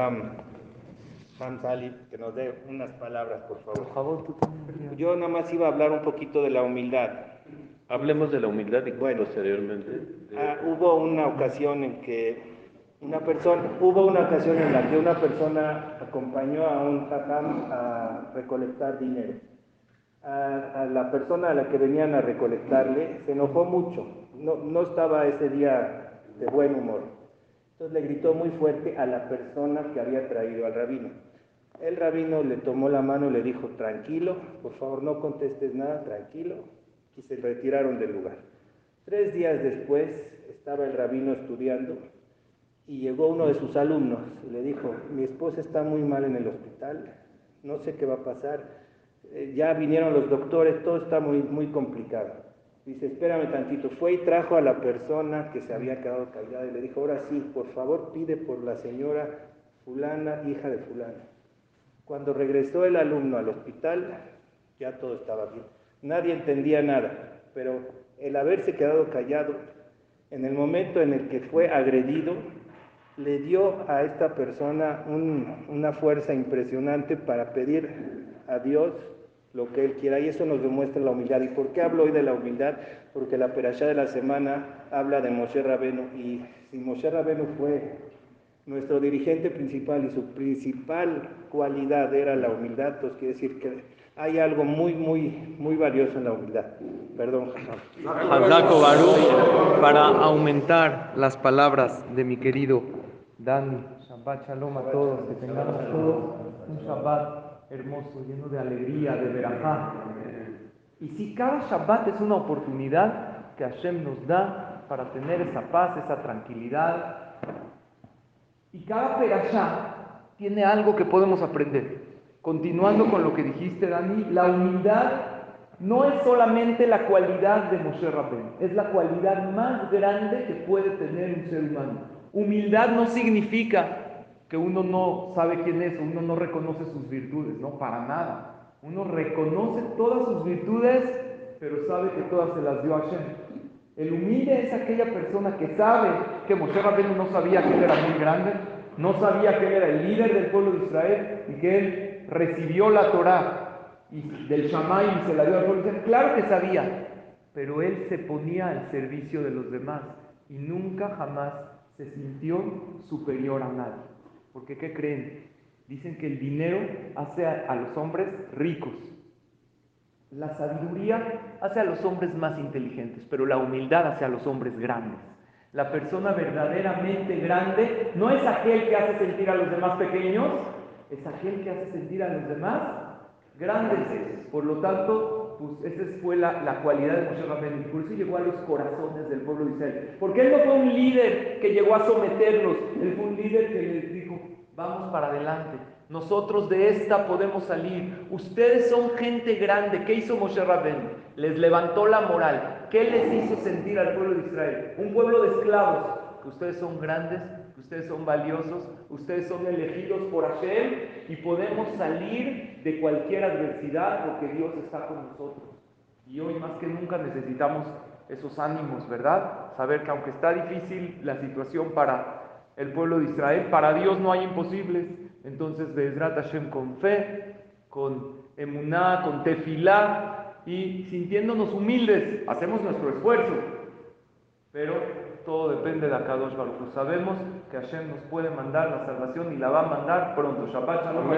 Jajam, Ham Salib, que nos dé unas palabras, por Por favor. favor, tú también. Yo nada más iba a hablar un poquito de la humildad. Hablemos de la humildad y Bueno. posteriormente. de- Ah, hubo una ocasión en que una persona, hubo una ocasión en la que una persona acompañó a un jajam a recolectar dinero. A, a la persona a la que venían a recolectarle se enojó mucho, no, no estaba ese día de buen humor. Entonces le gritó muy fuerte a la persona que había traído al rabino. El rabino le tomó la mano y le dijo, tranquilo, por favor no contestes nada, tranquilo, y se retiraron del lugar. Tres días después estaba el rabino estudiando y llegó uno de sus alumnos y le dijo, mi esposa está muy mal en el hospital, no sé qué va a pasar, eh, ya vinieron los doctores, todo está muy, muy complicado. Dice, espérame tantito, fue y trajo a la persona que se había quedado callada y le dijo, ahora sí, por favor pide por la señora fulana, hija de fulana. Cuando regresó el alumno al hospital, ya todo estaba bien. Nadie entendía nada, pero el haberse quedado callado, en el momento en el que fue agredido, le dio a esta persona un- una fuerza impresionante para pedir a Dios lo que Él quiera. Y eso nos demuestra la humildad. ¿Y por qué hablo hoy de la humildad? Porque la perashá de la semana habla de Moshe Rabenu. Y si Moshe Rabenu fue nuestro dirigente principal y su principal cualidad era la humildad, pues quiere decir que hay algo muy, muy, muy valioso en la humildad. Perdón. Hazako Baruch, para aumentar las palabras de mi querido Dani. Shabbat Shalom a todos, que tengamos todos un Shabbat hermoso, lleno de alegría, de verajá. Y si cada Shabbat es una oportunidad que Hashem nos da para tener esa paz, esa tranquilidad. Y cada perashá tiene algo que podemos aprender. Continuando con lo que dijiste, Dani, la humildad no es solamente la cualidad de Moshe Rabbeinu, es la cualidad más grande que puede tener un ser humano. Humildad no significa que uno no sabe quién es, uno no reconoce sus virtudes, no, para nada. Uno reconoce todas sus virtudes, pero sabe que todas se las dio Hashem. El humilde es aquella persona que sabe que Moshe Rabbeinu no sabía que él era muy grande, no sabía que él era el líder del pueblo de Israel y que él recibió la Torá del Shammai y se la dio al pueblo de. Claro que sabía, pero él se ponía al servicio de los demás y nunca jamás se sintió superior a nadie. Porque ¿qué creen? Dicen que el dinero hace a, a los hombres ricos. La sabiduría hace a los hombres más inteligentes, pero la humildad hace a los hombres grandes. La persona verdaderamente grande no es aquel que hace sentir a los demás pequeños, es aquel que hace sentir a los demás grandes. Por lo tanto, pues esa fue la, la cualidad de Moshe Rabbeinu. Por eso llegó a los corazones del pueblo de Israel. Porque él no fue un líder que llegó a someterlos, él fue un líder que les dijo, vamos para adelante. Nosotros de esta podemos salir. Ustedes son gente grande. ¿Qué hizo Moshe Rabbeinu? Les levantó la moral. ¿Qué les hizo sentir al pueblo de Israel? Un pueblo de esclavos. Que ustedes son grandes, ustedes son valiosos, ustedes son elegidos por Hashem y podemos salir de cualquier adversidad porque Dios está con nosotros. Y hoy más que nunca necesitamos esos ánimos, ¿verdad? Saber que aunque está difícil la situación para el pueblo de Israel, para Dios no hay imposibles. Entonces, Bezrat Hashem con fe, con emuná, con tefilá y sintiéndonos humildes, hacemos nuestro esfuerzo. Pero todo depende de Akadosh Baruch. Sabemos que Hashem nos puede mandar la salvación y la va a mandar pronto. Shabbat Shalom.